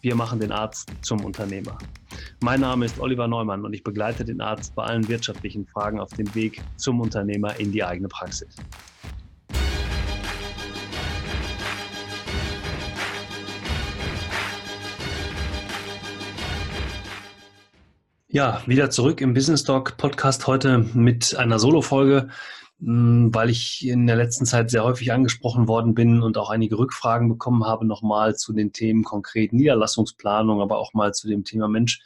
wir machen den Arzt zum Unternehmer. Mein Name ist Oliver Neumann und ich begleite den Arzt bei allen wirtschaftlichen Fragen auf dem Weg zum Unternehmer in die eigene Praxis. Ja, wieder zurück im Business Talk Podcast heute mit einer Solo-Folge. Hm, weil ich in der letzten Zeit sehr häufig angesprochen worden bin und auch einige Rückfragen bekommen habe, nochmal zu den Themen konkret Niederlassungsplanung, aber auch mal zu dem Thema Mensch.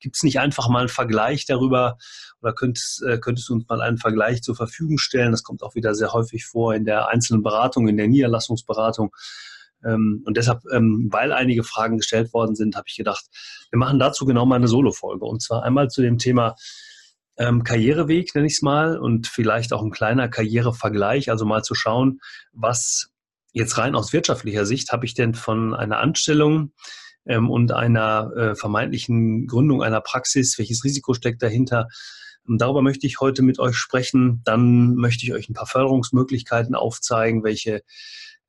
Gibt es nicht einfach mal einen Vergleich darüber oder könntest, äh, könntest du uns mal einen Vergleich zur Verfügung stellen? Das kommt auch wieder sehr häufig vor in der einzelnen Beratung, in der Niederlassungsberatung. Ähm, und deshalb, ähm, weil einige Fragen gestellt worden sind, habe ich gedacht, wir machen dazu genau mal eine Solo-Folge. Und zwar einmal zu dem Thema ähm, Karriereweg, nenne ich es mal, und vielleicht auch ein kleiner Karrierevergleich, also mal zu schauen, was jetzt rein aus wirtschaftlicher Sicht habe ich denn von einer Anstellung ähm, und einer äh, vermeintlichen Gründung einer Praxis, welches Risiko steckt dahinter? Und darüber möchte ich heute mit euch sprechen. Dann möchte ich euch ein paar Förderungsmöglichkeiten aufzeigen, welche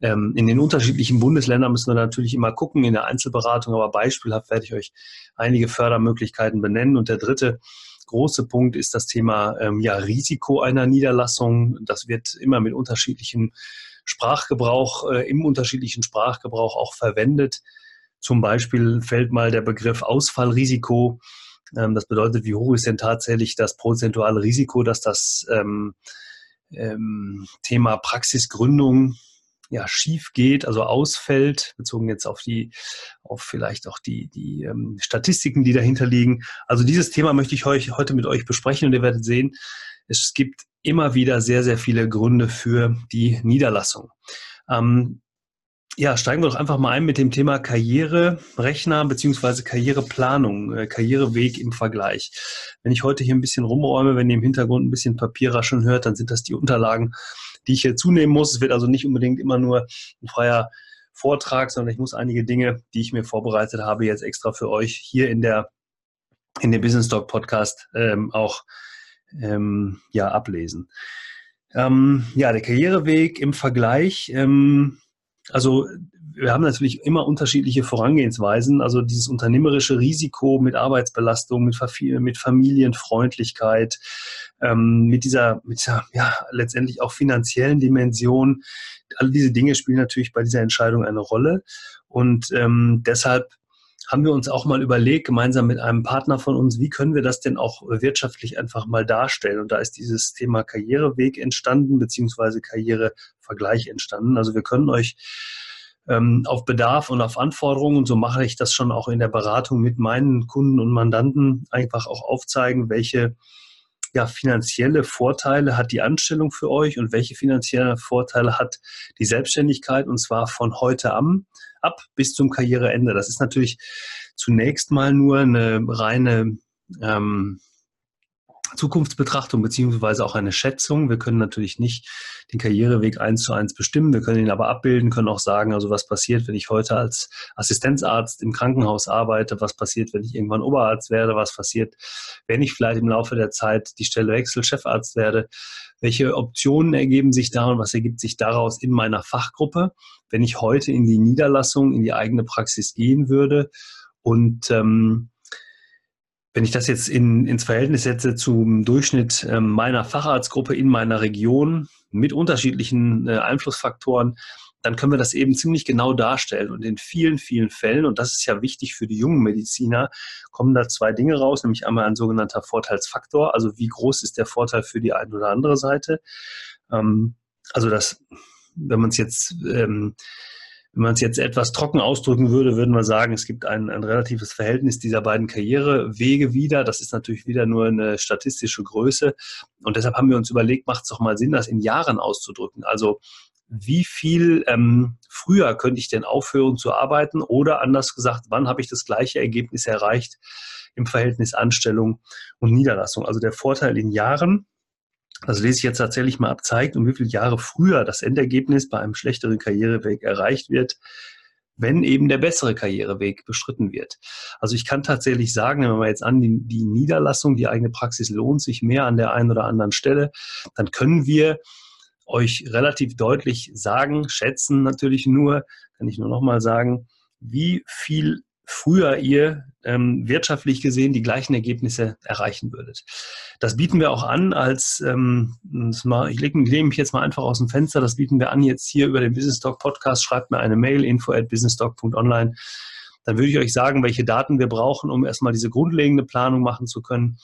ähm, in den unterschiedlichen Bundesländern müssen wir natürlich immer gucken, in der Einzelberatung, aber beispielhaft werde ich euch einige Fördermöglichkeiten benennen. Und der dritte große Punkt ist das Thema ähm, ja, Risiko einer Niederlassung. Das wird immer mit unterschiedlichem Sprachgebrauch, äh, im unterschiedlichen Sprachgebrauch auch verwendet. Zum Beispiel fällt mal der Begriff Ausfallrisiko. Ähm, das bedeutet, wie hoch ist denn tatsächlich das prozentuale Risiko, dass das ähm, ähm, Thema Praxisgründung ja, schief geht, also ausfällt, bezogen jetzt auf die, auf vielleicht auch die, die ähm, Statistiken, die dahinter liegen. Also dieses Thema möchte ich euch heute mit euch besprechen und ihr werdet sehen, es gibt immer wieder sehr, sehr viele Gründe für die Niederlassung. Ähm, ja, steigen wir doch einfach mal ein mit dem Thema Karriererechner beziehungsweise Karriereplanung, äh, Karriereweg im Vergleich. Wenn ich heute hier ein bisschen rumräume, wenn ihr im Hintergrund ein bisschen Papierrascheln hört, dann sind das die Unterlagen die ich hier zunehmen muss. Es wird also nicht unbedingt immer nur ein freier Vortrag, sondern ich muss einige Dinge, die ich mir vorbereitet habe, jetzt extra für euch hier in der in dem Business Talk Podcast ähm, auch ähm, ja ablesen. Ähm, ja, der Karriereweg im Vergleich. Ähm, also wir haben natürlich immer unterschiedliche Vorangehensweisen. Also dieses unternehmerische Risiko mit Arbeitsbelastung, mit, mit Familienfreundlichkeit, ähm, mit dieser, mit dieser ja, letztendlich auch finanziellen Dimension. All diese Dinge spielen natürlich bei dieser Entscheidung eine Rolle. Und ähm, deshalb haben wir uns auch mal überlegt, gemeinsam mit einem Partner von uns, wie können wir das denn auch wirtschaftlich einfach mal darstellen? Und da ist dieses Thema Karriereweg entstanden, beziehungsweise Karrierevergleich entstanden. Also wir können euch ähm, auf Bedarf und auf Anforderungen, und so mache ich das schon auch in der Beratung mit meinen Kunden und Mandanten, einfach auch aufzeigen, welche ja, finanzielle Vorteile hat die Anstellung für euch und welche finanzielle Vorteile hat die Selbstständigkeit und zwar von heute an ab bis zum Karriereende. Das ist natürlich zunächst mal nur eine reine ähm, Zukunftsbetrachtung beziehungsweise auch eine Schätzung. Wir können natürlich nicht den Karriereweg eins zu eins bestimmen. Wir können ihn aber abbilden, können auch sagen, also was passiert, wenn ich heute als Assistenzarzt im Krankenhaus arbeite, was passiert, wenn ich irgendwann Oberarzt werde, was passiert, wenn ich vielleicht im Laufe der Zeit die Stelle wechsel, Chefarzt werde, welche Optionen ergeben sich da und was ergibt sich daraus in meiner Fachgruppe, wenn ich heute in die Niederlassung, in die eigene Praxis gehen würde und ähm, wenn ich das jetzt in, ins Verhältnis setze zum Durchschnitt äh, meiner Facharztgruppe in meiner Region mit unterschiedlichen äh, Einflussfaktoren, dann können wir das eben ziemlich genau darstellen. Und in vielen, vielen Fällen, und das ist ja wichtig für die jungen Mediziner, kommen da zwei Dinge raus, nämlich einmal ein sogenannter Vorteilsfaktor, also wie groß ist der Vorteil für die eine oder andere Seite. Ähm, also das, wenn man es jetzt ähm, wenn man es jetzt etwas trocken ausdrücken würde, würden wir sagen, es gibt ein, ein relatives Verhältnis dieser beiden Karrierewege wieder. Das ist natürlich wieder nur eine statistische Größe. Und deshalb haben wir uns überlegt, macht es doch mal Sinn, das in Jahren auszudrücken. Also wie viel ähm, früher könnte ich denn aufhören zu arbeiten? Oder anders gesagt, wann habe ich das gleiche Ergebnis erreicht, im Verhältnis Anstellung und Niederlassung. Also der Vorteil in Jahren, das lese ich jetzt tatsächlich mal ab, zeigt, um wie viele Jahre früher das Endergebnis bei einem schlechteren Karriereweg erreicht wird, wenn eben der bessere Karriereweg beschritten wird. Also ich kann tatsächlich sagen, wenn wir jetzt an, die, die Niederlassung, die eigene Praxis lohnt sich mehr an der einen oder anderen Stelle, dann können wir euch relativ deutlich sagen, schätzen natürlich nur, kann ich nur nochmal sagen, wie viel früher ihr ähm, wirtschaftlich gesehen die gleichen Ergebnisse erreichen würdet. Das bieten wir auch an als, ähm, ich lege mich jetzt mal einfach aus dem Fenster, das bieten wir an jetzt hier über den Business Talk Podcast, schreibt mir eine Mail, info at businesstalk.online. Dann würde ich euch sagen, welche Daten wir brauchen, um erstmal diese grundlegende Planung machen zu können.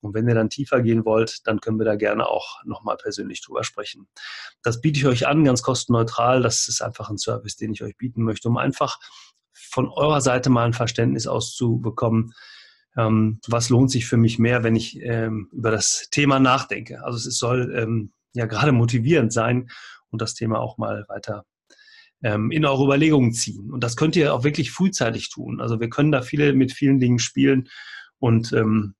Und wenn ihr dann tiefer gehen wollt, dann können wir da gerne auch nochmal persönlich drüber sprechen. Das biete ich euch an, ganz kostenneutral. Das ist einfach ein Service, den ich euch bieten möchte, um einfach von eurer Seite mal ein Verständnis auszubekommen, ähm, was lohnt sich für mich mehr, wenn ich ähm, über das Thema nachdenke. Also es soll ähm, ja gerade motivierend sein und das Thema auch mal weiter ähm, in eure Überlegungen ziehen. Und das könnt ihr auch wirklich frühzeitig tun. Also wir können da viele mit vielen Dingen spielen und ähm,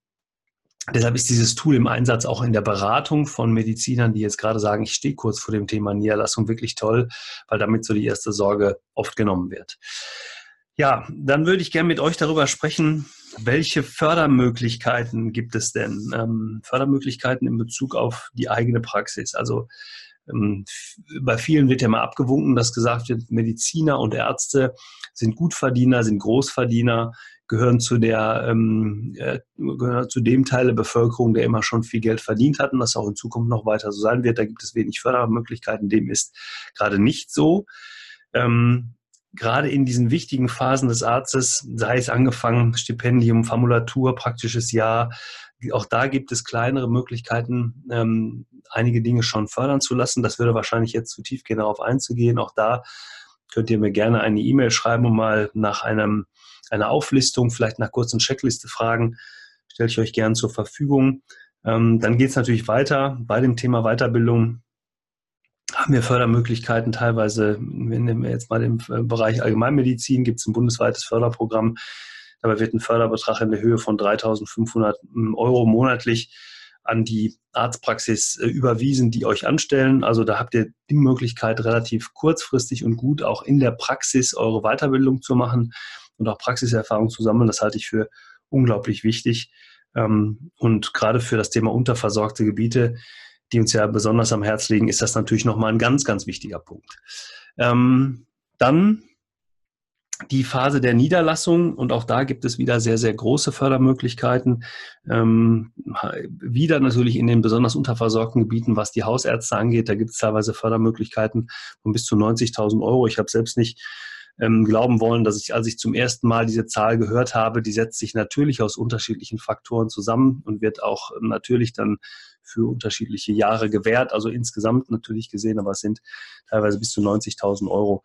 Deshalb ist dieses Tool im Einsatz auch in der Beratung von Medizinern, die jetzt gerade sagen, ich stehe kurz vor dem Thema Niederlassung, wirklich toll, weil damit so die erste Sorge oft genommen wird. Ja, dann würde ich gerne mit euch darüber sprechen, welche Fördermöglichkeiten gibt es denn? Ähm, Fördermöglichkeiten in Bezug auf die eigene Praxis. Also ähm, bei vielen wird ja mal abgewunken, dass gesagt wird, Mediziner und Ärzte sind Gutverdiener, sind Großverdiener, gehören zu der ähm, äh, gehören zu dem Teil der Bevölkerung, der immer schon viel Geld verdient hat und das auch in Zukunft noch weiter so sein wird. Da gibt es wenig Fördermöglichkeiten. Dem ist gerade nicht so. Ähm, gerade in diesen wichtigen Phasen des Arztes, sei es angefangen, Stipendium, Formulatur, praktisches Jahr, auch da gibt es kleinere Möglichkeiten, ähm, einige Dinge schon fördern zu lassen. Das würde wahrscheinlich jetzt zu tief gehen, darauf einzugehen. Auch da könnt ihr mir gerne eine E-Mail schreiben und mal nach einem, einer Auflistung, vielleicht nach kurzen Checkliste fragen. Stelle ich euch gerne zur Verfügung. Ähm, dann geht es natürlich weiter bei dem Thema Weiterbildung haben wir Fördermöglichkeiten teilweise, wenn wir jetzt mal im Bereich Allgemeinmedizin, gibt es ein bundesweites Förderprogramm. Dabei wird ein Förderbetrag in der Höhe von 3.500 Euro monatlich an die Arztpraxis äh, überwiesen, die euch anstellen. Also da habt ihr die Möglichkeit, relativ kurzfristig und gut auch in der Praxis eure Weiterbildung zu machen und auch Praxiserfahrung zu sammeln. Das halte ich für unglaublich wichtig. Ähm, und gerade für das Thema unterversorgte Gebiete die uns ja besonders am Herz liegen, ist das natürlich nochmal ein ganz, ganz wichtiger Punkt. Ähm, dann die Phase der Niederlassung und auch da gibt es wieder sehr, sehr große Fördermöglichkeiten. Ähm, wieder natürlich in den besonders unterversorgten Gebieten, was die Hausärzte angeht, da gibt es teilweise Fördermöglichkeiten von bis zu 90.000 Euro. Ich habe selbst nicht ähm, glauben wollen, dass ich, als ich zum ersten Mal diese Zahl gehört habe, die setzt sich natürlich aus unterschiedlichen Faktoren zusammen und wird auch natürlich dann für unterschiedliche Jahre gewährt, also insgesamt natürlich gesehen, aber es sind teilweise bis zu 90.000 Euro.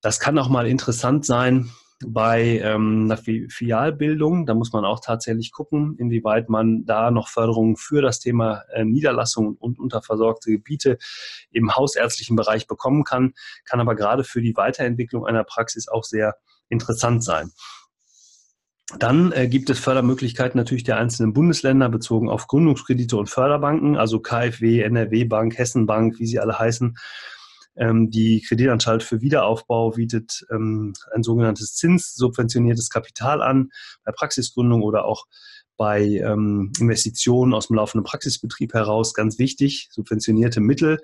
Das kann auch mal interessant sein bei ähm, einer Filialbildung. Da muss man auch tatsächlich gucken, inwieweit man da noch Förderungen für das Thema äh, Niederlassung und unterversorgte Gebiete im hausärztlichen Bereich bekommen kann, kann aber gerade für die Weiterentwicklung einer Praxis auch sehr interessant sein. Dann äh, gibt es Fördermöglichkeiten natürlich der einzelnen Bundesländer bezogen auf Gründungskredite und Förderbanken, also KfW, NRW Bank, Hessen Bank, wie sie alle heißen. Ähm, die Kreditanstalt für Wiederaufbau bietet ähm, ein sogenanntes zinssubventioniertes Kapital an bei Praxisgründung oder auch bei ähm, Investitionen aus dem laufenden Praxisbetrieb heraus. Ganz wichtig, subventionierte Mittel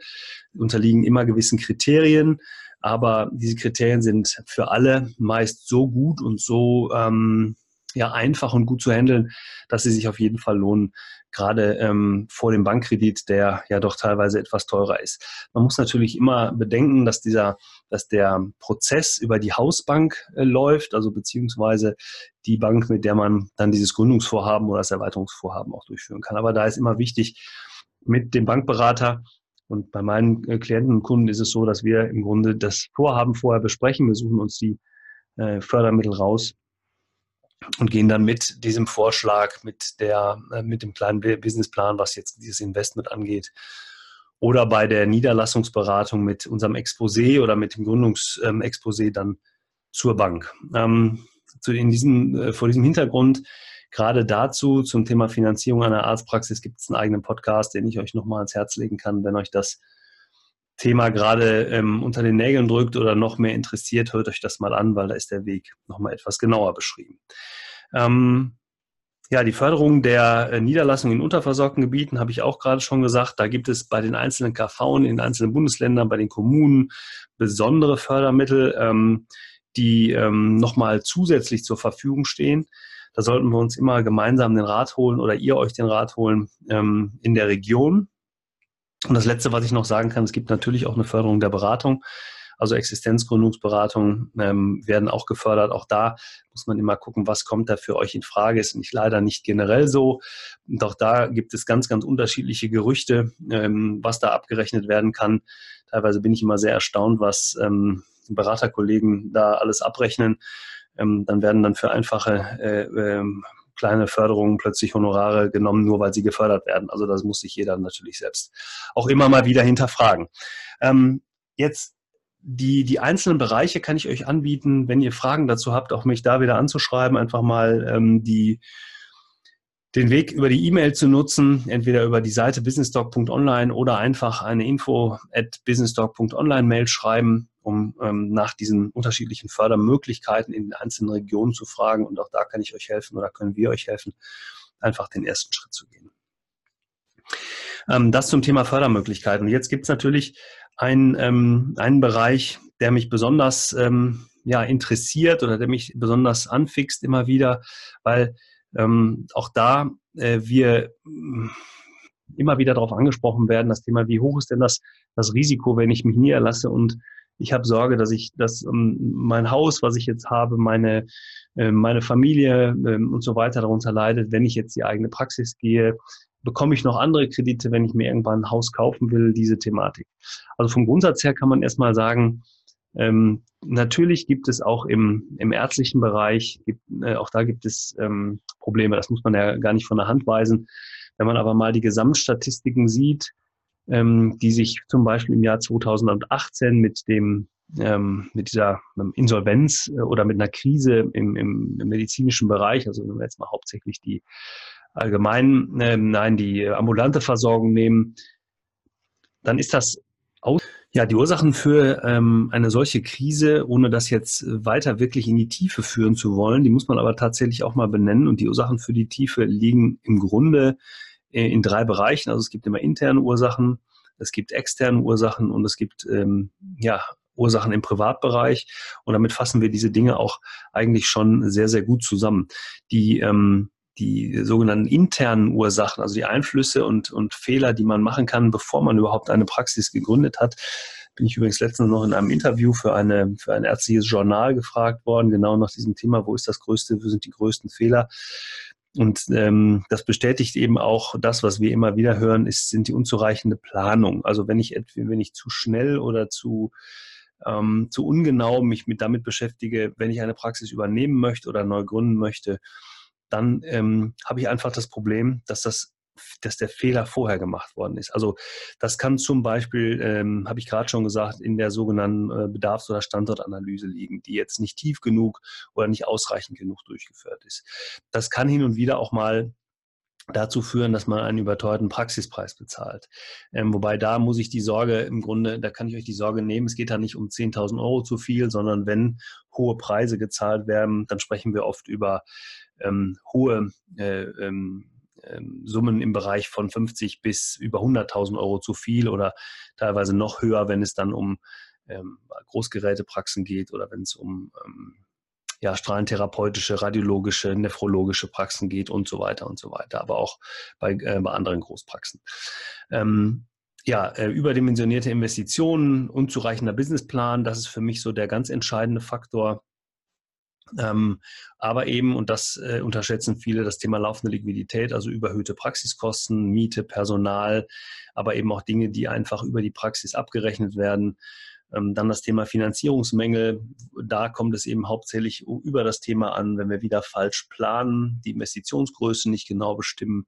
unterliegen immer gewissen Kriterien. Aber diese Kriterien sind für alle meist so gut und so ähm, ja einfach und gut zu handeln, dass sie sich auf jeden Fall lohnen, gerade ähm, vor dem Bankkredit, der ja doch teilweise etwas teurer ist. Man muss natürlich immer bedenken, dass dieser, dass der Prozess über die Hausbank äh, läuft, also beziehungsweise die Bank, mit der man dann dieses Gründungsvorhaben oder das Erweiterungsvorhaben auch durchführen kann. Aber da ist immer wichtig, mit dem Bankberater und bei meinen äh, Klienten und Kunden ist es so, dass wir im Grunde das Vorhaben vorher besprechen. Wir suchen uns die äh, Fördermittel raus und gehen dann mit diesem Vorschlag, mit, der, äh, mit dem kleinen Businessplan, was jetzt dieses Investment angeht, oder bei der Niederlassungsberatung mit unserem Exposé oder mit dem Gründungsexposé dann zur Bank. Ähm, zu in diesem, äh, vor diesem Hintergrund Gerade dazu, zum Thema Finanzierung einer Arztpraxis, gibt es einen eigenen Podcast, den ich euch nochmal ans Herz legen kann, wenn euch das Thema gerade ähm, unter den Nägeln drückt oder noch mehr interessiert, hört euch das mal an, weil da ist der Weg nochmal etwas genauer beschrieben. Ähm, ja, die Förderung der äh, Niederlassungen in unterversorgten Gebieten habe ich auch gerade schon gesagt. Da gibt es bei den einzelnen KV in den einzelnen Bundesländern, bei den Kommunen besondere Fördermittel, ähm, die ähm, nochmal zusätzlich zur Verfügung stehen. Da sollten wir uns immer gemeinsam den Rat holen oder ihr euch den Rat holen ähm, in der Region. Und das Letzte, was ich noch sagen kann, es gibt natürlich auch eine Förderung der Beratung. Also Existenzgründungsberatungen ähm, werden auch gefördert. Auch da muss man immer gucken, was kommt da für euch in Frage. Ist nicht leider nicht generell so. Und auch da gibt es ganz, ganz unterschiedliche Gerüchte, ähm, was da abgerechnet werden kann. Teilweise bin ich immer sehr erstaunt, was ähm, Beraterkollegen da alles abrechnen. Ähm, dann werden dann für einfache äh, äh, kleine Förderungen plötzlich Honorare genommen, nur weil sie gefördert werden. Also das muss sich jeder natürlich selbst auch immer mal wieder hinterfragen. Ähm, jetzt die, die einzelnen Bereiche kann ich euch anbieten, wenn ihr Fragen dazu habt, auch mich da wieder anzuschreiben, einfach mal ähm, die, den Weg über die E-Mail zu nutzen, entweder über die Seite businessdoc.online oder einfach eine info at businessdoc.online Mail schreiben, um ähm, nach diesen unterschiedlichen Fördermöglichkeiten in den einzelnen Regionen zu fragen. Und auch da kann ich euch helfen oder können wir euch helfen, einfach den ersten Schritt zu gehen. Ähm, das zum Thema Fördermöglichkeiten. Jetzt gibt es natürlich ein, ähm, einen Bereich, der mich besonders ähm, ja, interessiert oder der mich besonders anfixt immer wieder, weil ähm, auch da äh, wir mm, immer wieder darauf angesprochen werden, das Thema, wie hoch ist denn das, das Risiko, wenn ich mich niederlasse und ich habe Sorge, dass ich dass um, mein Haus, was ich jetzt habe, meine, äh, meine Familie äh, und so weiter darunter leidet, wenn ich jetzt die eigene Praxis gehe bekomme ich noch andere Kredite, wenn ich mir irgendwann ein Haus kaufen will, diese Thematik. Also vom Grundsatz her kann man erstmal sagen, ähm, natürlich gibt es auch im, im ärztlichen Bereich, gibt, äh, auch da gibt es ähm, Probleme, das muss man ja gar nicht von der Hand weisen. Wenn man aber mal die Gesamtstatistiken sieht, ähm, die sich zum Beispiel im Jahr 2018 mit dem ähm, mit dieser Insolvenz äh, oder mit einer Krise im, im, medizinischen Bereich, also wenn wir jetzt mal hauptsächlich die allgemein, äh, nein, die ambulante Versorgung nehmen, dann ist das aus. Ja, die Ursachen für ähm, eine solche Krise, ohne das jetzt weiter wirklich in die Tiefe führen zu wollen, die muss man aber tatsächlich auch mal benennen. Und die Ursachen für die Tiefe liegen im Grunde in drei Bereichen. Also es gibt immer interne Ursachen, es gibt externe Ursachen und es gibt ähm, ja, Ursachen im Privatbereich. Und damit fassen wir diese Dinge auch eigentlich schon sehr, sehr gut zusammen. Die ähm, die sogenannten internen Ursachen, also die Einflüsse und, und Fehler, die man machen kann, bevor man überhaupt eine Praxis gegründet hat. Bin ich übrigens letztens noch in einem Interview für, eine, für ein ärztliches Journal gefragt worden, genau nach diesem Thema, wo ist das größte, wo sind die größten Fehler? Und ähm, das bestätigt eben auch das, was wir immer wieder hören, ist, sind die unzureichende Planung. Also wenn ich, wenn ich zu schnell oder zu, ähm, zu ungenau mich mit damit beschäftige, wenn ich eine Praxis übernehmen möchte oder neu gründen möchte, dann ähm, habe ich einfach das Problem, dass das dass der Fehler vorher gemacht worden ist. Also das kann zum Beispiel, ähm, habe ich gerade schon gesagt, in der sogenannten äh, Bedarfs- oder Standortanalyse liegen, die jetzt nicht tief genug oder nicht ausreichend genug durchgeführt ist. Das kann hin und wieder auch mal dazu führen, dass man einen überteuerten Praxispreis bezahlt. Ähm, wobei da muss ich die Sorge im Grunde, da kann ich euch die Sorge nehmen, es geht da nicht um 10.000 Euro zu viel, sondern wenn hohe Preise gezahlt werden, dann sprechen wir oft über ähm, hohe äh, ähm, Summen im Bereich von 50 bis über 100.000 Euro zu viel oder teilweise noch höher, wenn es dann um ähm, Großgerätepraxen geht oder wenn es um ähm, ja, strahlentherapeutische, radiologische, nephrologische Praxen geht und so weiter und so weiter, aber auch bei, äh, bei anderen Großpraxen. Ähm, ja, äh, überdimensionierte Investitionen, unzureichender Businessplan, das ist für mich so der ganz entscheidende Faktor. Ähm, aber eben, und das äh, unterschätzen viele, das Thema laufende Liquidität, also überhöhte Praxiskosten, Miete, Personal, aber eben auch Dinge, die einfach über die Praxis abgerechnet werden. Ähm, dann das Thema Finanzierungsmängel. Da kommt es eben hauptsächlich über das Thema an, wenn wir wieder falsch planen, die Investitionsgröße nicht genau bestimmen.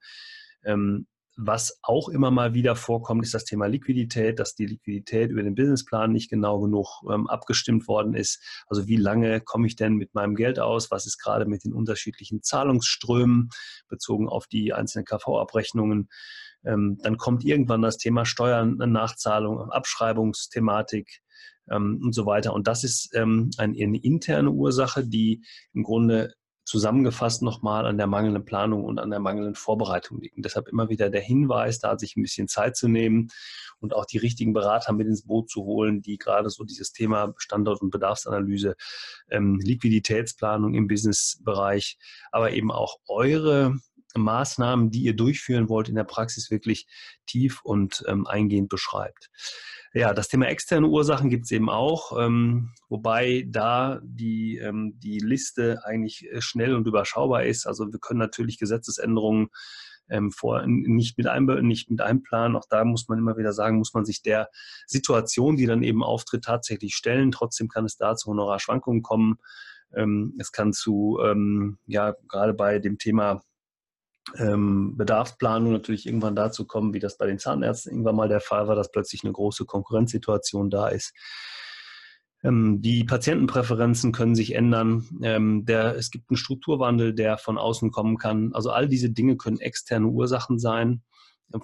Ähm, was auch immer mal wieder vorkommt, ist das Thema Liquidität, dass die Liquidität über den Businessplan nicht genau genug ähm, abgestimmt worden ist. Also wie lange komme ich denn mit meinem Geld aus? Was ist gerade mit den unterschiedlichen Zahlungsströmen bezogen auf die einzelnen KV-Abrechnungen? Ähm, dann kommt irgendwann das Thema Steuern, Nachzahlung, Abschreibungsthematik ähm, und so weiter. Und das ist ähm, eine, eine interne Ursache, die im Grunde zusammengefasst nochmal an der mangelnden Planung und an der mangelnden Vorbereitung liegen. deshalb immer wieder der Hinweis, da sich ein bisschen Zeit zu nehmen und auch die richtigen Berater mit ins Boot zu holen, die gerade so dieses Thema Standort- und Bedarfsanalyse, ähm, Liquiditätsplanung im Businessbereich, aber eben auch eure Maßnahmen, die ihr durchführen wollt, in der Praxis wirklich tief und ähm, eingehend beschreibt. Ja, das Thema externe Ursachen gibt es eben auch, ähm, wobei da die, ähm, die Liste eigentlich äh, schnell und überschaubar ist. Also wir können natürlich Gesetzesänderungen ähm, vor, nicht mit, einem, nicht mit einplanen. Auch da muss man immer wieder sagen, muss man sich der Situation, die dann eben auftritt, tatsächlich stellen. Trotzdem kann es da zu Honorarschwankungen kommen. Ähm, es kann zu, ähm, ja, gerade bei dem Thema ähm, Bedarfsplanung natürlich irgendwann dazu kommen, wie das bei den Zahnärzten irgendwann mal der Fall war, dass plötzlich eine große Konkurrenzsituation da ist. Ähm, die Patientenpräferenzen können sich ändern. Ähm, der, es gibt einen Strukturwandel, der von außen kommen kann. Also all diese Dinge können externe Ursachen sein,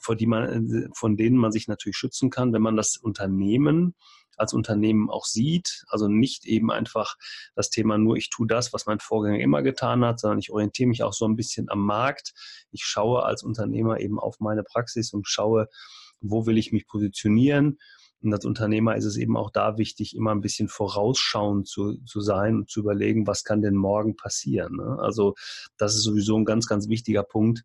vor die man, von denen man sich natürlich schützen kann, wenn man das Unternehmen als Unternehmen auch sieht. Also nicht eben einfach das Thema nur, ich tue das, was mein Vorgänger immer getan hat, sondern ich orientiere mich auch so ein bisschen am Markt. Ich schaue als Unternehmer eben auf meine Praxis und schaue, wo will ich mich positionieren. Und als Unternehmer ist es eben auch da wichtig, immer ein bisschen vorausschauend zu, zu sein und zu überlegen, was kann denn morgen passieren. Ne? Also das ist sowieso ein ganz, ganz wichtiger Punkt,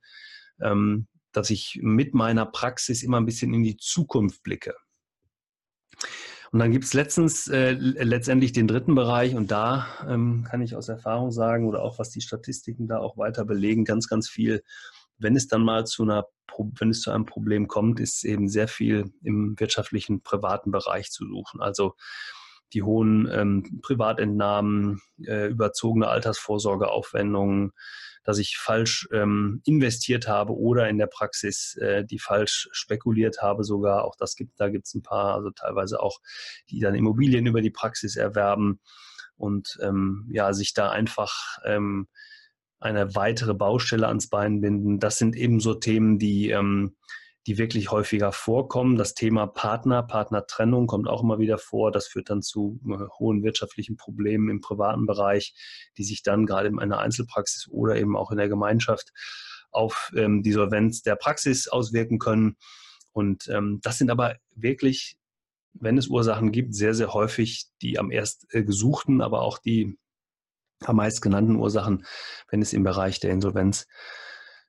ähm, dass ich mit meiner Praxis immer ein bisschen in die Zukunft blicke. Und dann gibt es letztens äh, letztendlich den dritten Bereich und da ähm, kann ich aus Erfahrung sagen oder auch was die Statistiken da auch weiter belegen, ganz, ganz viel, wenn es dann mal zu einer, wenn es zu einem Problem kommt, ist eben sehr viel im wirtschaftlichen, privaten Bereich zu suchen. Also die hohen ähm, Privatentnahmen, äh, überzogene Altersvorsorgeaufwendungen, dass ich falsch ähm, investiert habe oder in der Praxis äh, die falsch spekuliert habe sogar. Auch das gibt, da gibt es ein paar, also teilweise auch, die dann Immobilien über die Praxis erwerben und ähm, ja, sich da einfach ähm, eine weitere Baustelle ans Bein binden. Das sind eben so Themen, die ähm, die wirklich häufiger vorkommen. Das Thema Partner, Partnertrennung kommt auch immer wieder vor. Das führt dann zu äh, hohen wirtschaftlichen Problemen im privaten Bereich, die sich dann gerade in einer Einzelpraxis oder eben auch in der Gemeinschaft auf ähm, die Solvenz der Praxis auswirken können. Und ähm, das sind aber wirklich, wenn es Ursachen gibt, sehr, sehr häufig die am erst äh, gesuchten, aber auch die am meist genannten Ursachen, wenn es im Bereich der Insolvenz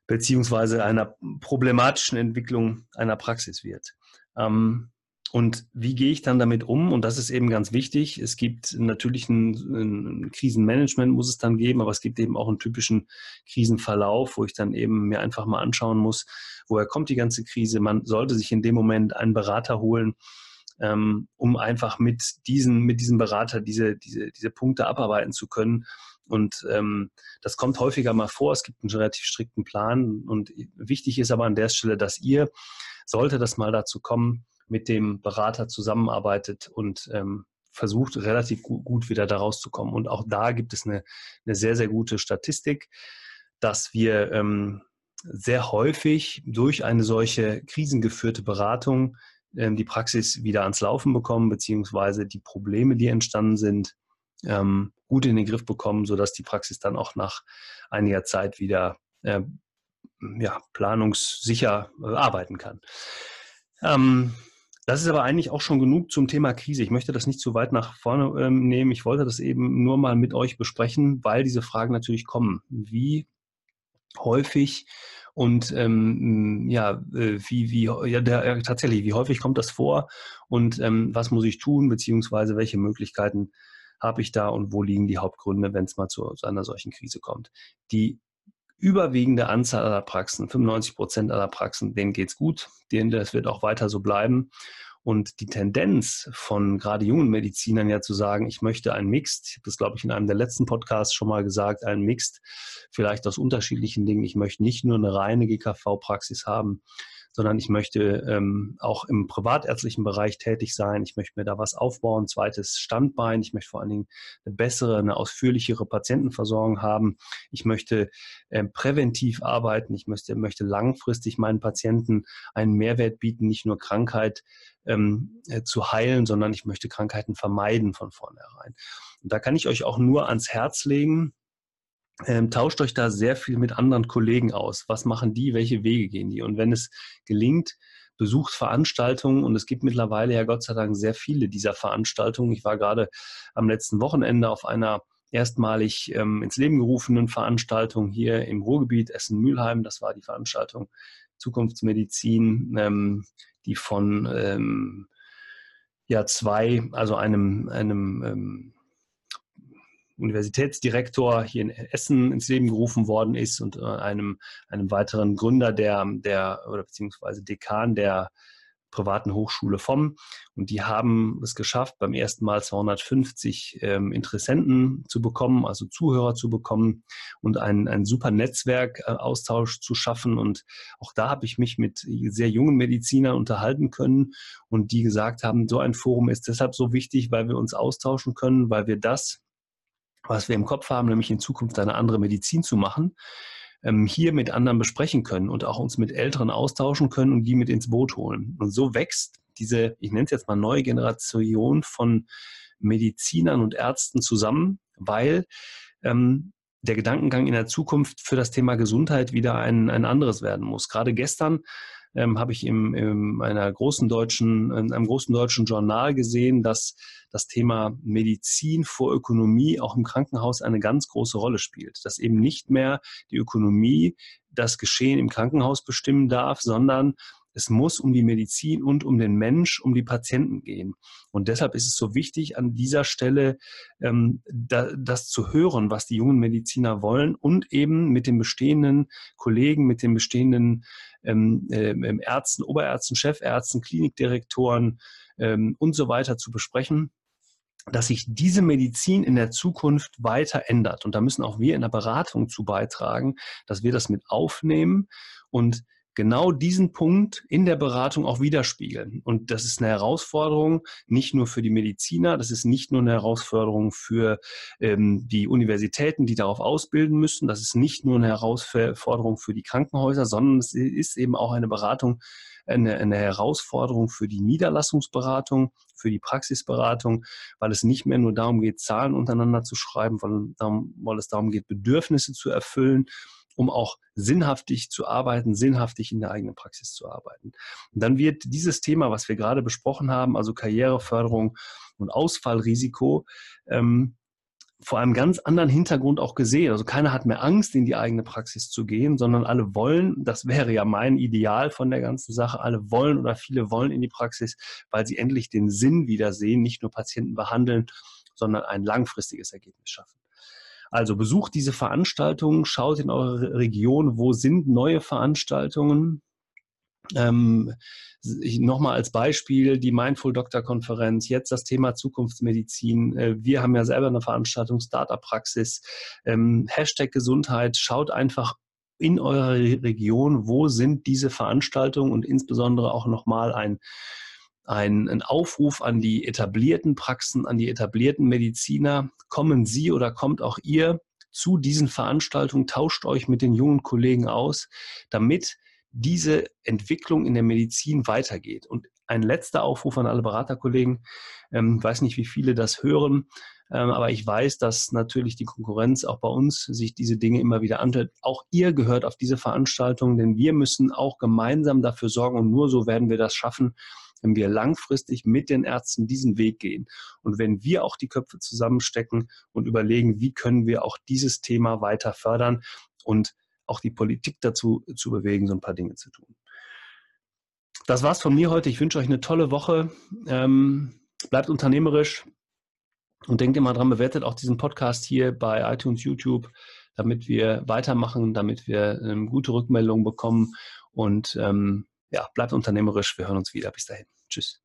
beziehungsweise einer problematischen Entwicklung einer Praxis wird. Ähm, und wie gehe ich dann damit um? Und das ist eben ganz wichtig. Es gibt natürlich ein, ein, Krisenmanagement, muss es dann geben, aber es gibt eben auch einen typischen Krisenverlauf, wo ich dann eben mir einfach mal anschauen muss, woher kommt die ganze Krise. Man sollte sich in dem Moment einen Berater holen, ähm, um einfach mit diesen, mit diesem Berater diese, diese, diese Punkte abarbeiten zu können und ähm, das kommt häufiger mal vor. Es gibt einen relativ strikten Plan. Und wichtig ist aber an der Stelle, dass ihr, sollte das mal dazu kommen, mit dem Berater zusammenarbeitet und ähm, versucht, relativ gut, wieder da rauszukommen. Und auch da gibt es eine, eine sehr, sehr gute Statistik, dass wir ähm, sehr häufig durch eine solche krisengeführte Beratung ähm, die Praxis wieder ans Laufen bekommen, beziehungsweise die Probleme, die entstanden sind, ähm, gut in den Griff bekommen, sodass die Praxis dann auch nach einiger Zeit wieder äh, ja, planungssicher äh, arbeiten kann. Ähm, das ist aber eigentlich auch schon genug zum Thema Krise. Ich möchte das nicht zu weit nach vorne ähm, nehmen. Ich wollte das eben nur mal mit euch besprechen, weil diese Fragen natürlich kommen. Wie häufig und ähm, ja, äh, wie, wie, ja, der, tatsächlich, wie häufig kommt das vor und ähm, was muss ich tun, beziehungsweise welche Möglichkeiten habe ich da und wo liegen die Hauptgründe, wenn es mal zu, zu einer solchen Krise kommt. Die überwiegende Anzahl aller Praxen, 95 Prozent aller Praxen, denen geht's gut. Denen, das wird auch weiter so bleiben. Und die Tendenz von gerade jungen Medizinern ja zu sagen, ich möchte ein Mixed, ich habe das glaube ich in einem der letzten Podcasts schon mal gesagt, ein Mixed, vielleicht aus unterschiedlichen Dingen. Ich möchte nicht nur eine reine GKV-Praxis haben, sondern ich möchte ähm, auch im privatärztlichen Bereich tätig sein. Ich möchte mir da was aufbauen, zweites Standbein. Ich möchte vor allen Dingen eine bessere, eine ausführlichere Patientenversorgung haben. Ich möchte ähm, präventiv arbeiten. Ich möchte, möchte langfristig meinen Patienten einen Mehrwert bieten, nicht nur Krankheit ähm, äh, zu heilen, sondern ich möchte Krankheiten vermeiden von vornherein. Und da kann ich euch auch nur ans Herz legen, ähm, tauscht euch da sehr viel mit anderen Kollegen aus. Was machen die? Welche Wege gehen die? Und wenn es gelingt, besucht Veranstaltungen und es gibt mittlerweile ja Gott sei Dank sehr viele dieser Veranstaltungen. Ich war gerade am letzten Wochenende auf einer erstmalig ähm, ins Leben gerufenen Veranstaltung hier im Ruhrgebiet Essen-Mülheim. Das war die Veranstaltung Zukunftsmedizin, ähm, die von ähm, ja zwei, also einem, einem ähm, Universitätsdirektor hier in Essen ins Leben gerufen worden ist und äh, einem, einem weiteren Gründer der, der oder beziehungsweise Dekan der privaten Hochschule vom. Und die haben es geschafft, beim ersten Mal 250 ähm, Interessenten zu bekommen, also Zuhörer zu bekommen und ein, ein super Netzwerkaustausch äh, zu schaffen. Und auch da habe ich mich mit sehr jungen Medizinern unterhalten können und die gesagt haben, so ein Forum ist deshalb so wichtig, weil wir uns austauschen können, weil wir das, was wir im Kopf haben, nämlich in Zukunft eine andere Medizin zu machen, ähm, hier mit anderen besprechen können und auch uns mit Älteren austauschen können und die mit ins Boot holen. Und so wächst diese, ich nenne es jetzt mal neue Generation von Medizinern und Ärzten zusammen, weil ähm, der Gedankengang in der Zukunft für das Thema Gesundheit wieder ein, ein anderes werden muss. Gerade gestern ähm, habe ich im, in einer großen deutschen, in einem großen deutschen Journal gesehen, dass das Thema Medizin vor Ökonomie auch im Krankenhaus eine ganz große Rolle spielt. Dass eben nicht mehr die Ökonomie das Geschehen im Krankenhaus bestimmen darf, sondern es muss um die Medizin und um den Mensch, um die Patienten gehen. Und deshalb ist es so wichtig, an dieser Stelle ähm, da, das zu hören, was die jungen Mediziner wollen und eben mit den bestehenden Kollegen, mit den bestehenden ähm, äh, Ärzten, Oberärzten, Chefärzten, Klinikdirektoren ähm, und so weiter zu besprechen dass sich diese Medizin in der Zukunft weiter ändert. Und da müssen auch wir in der Beratung zu beitragen, dass wir das mit aufnehmen und genau diesen Punkt in der Beratung auch widerspiegeln. Und das ist eine Herausforderung nicht nur für die Mediziner, das ist nicht nur eine Herausforderung für ähm, die Universitäten, die darauf ausbilden müssen, das ist nicht nur eine Herausforderung für die Krankenhäuser, sondern es ist eben auch eine Beratung, eine, eine Herausforderung für die Niederlassungsberatung, für die Praxisberatung, weil es nicht mehr nur darum geht, Zahlen untereinander zu schreiben, weil, weil es darum geht, Bedürfnisse zu erfüllen um auch sinnhaftig zu arbeiten, sinnhaftig in der eigenen Praxis zu arbeiten. Und dann wird dieses Thema, was wir gerade besprochen haben, also Karriereförderung und Ausfallrisiko, ähm, vor einem ganz anderen Hintergrund auch gesehen. Also keiner hat mehr Angst, in die eigene Praxis zu gehen, sondern alle wollen, das wäre ja mein Ideal von der ganzen Sache, alle wollen oder viele wollen in die Praxis, weil sie endlich den Sinn wiedersehen, nicht nur Patienten behandeln, sondern ein langfristiges Ergebnis schaffen. Also besucht diese Veranstaltungen, schaut in eure Region, wo sind neue Veranstaltungen. Ähm, Nochmal als Beispiel die Mindful Doctor Konferenz, jetzt das Thema Zukunftsmedizin. Äh, wir haben ja selber eine Veranstaltung, Startup Praxis, ähm, Hashtag Gesundheit. Schaut einfach in eurer Region, wo sind diese Veranstaltungen und insbesondere auch nochmal ein ein, ein Aufruf an die etablierten Praxen, an die etablierten Mediziner. Kommen Sie oder kommt auch ihr zu diesen Veranstaltungen, tauscht euch mit den jungen Kollegen aus, damit diese Entwicklung in der Medizin weitergeht. Und ein letzter Aufruf an alle Beraterkollegen. Ähm, weiß nicht, wie viele das hören, ähm, aber ich weiß, dass natürlich die Konkurrenz auch bei uns sich diese Dinge immer wieder anhört. Auch ihr gehört auf diese Veranstaltung, denn wir müssen auch gemeinsam dafür sorgen und nur so werden wir das schaffen, wenn wir langfristig mit den Ärzten diesen Weg gehen und wenn wir auch die Köpfe zusammenstecken und überlegen, wie können wir auch dieses Thema weiter fördern und auch die Politik dazu zu bewegen, so ein paar Dinge zu tun. Das war's von mir heute. Ich wünsche euch eine tolle Woche. Ähm, bleibt unternehmerisch und denkt immer dran, bewertet auch diesen Podcast hier bei iTunes, YouTube, damit wir weitermachen, damit wir ähm, gute Rückmeldungen bekommen und ähm, ja, bleibt unternehmerisch. Wir hören uns wieder. Bis dahin. Tschüss.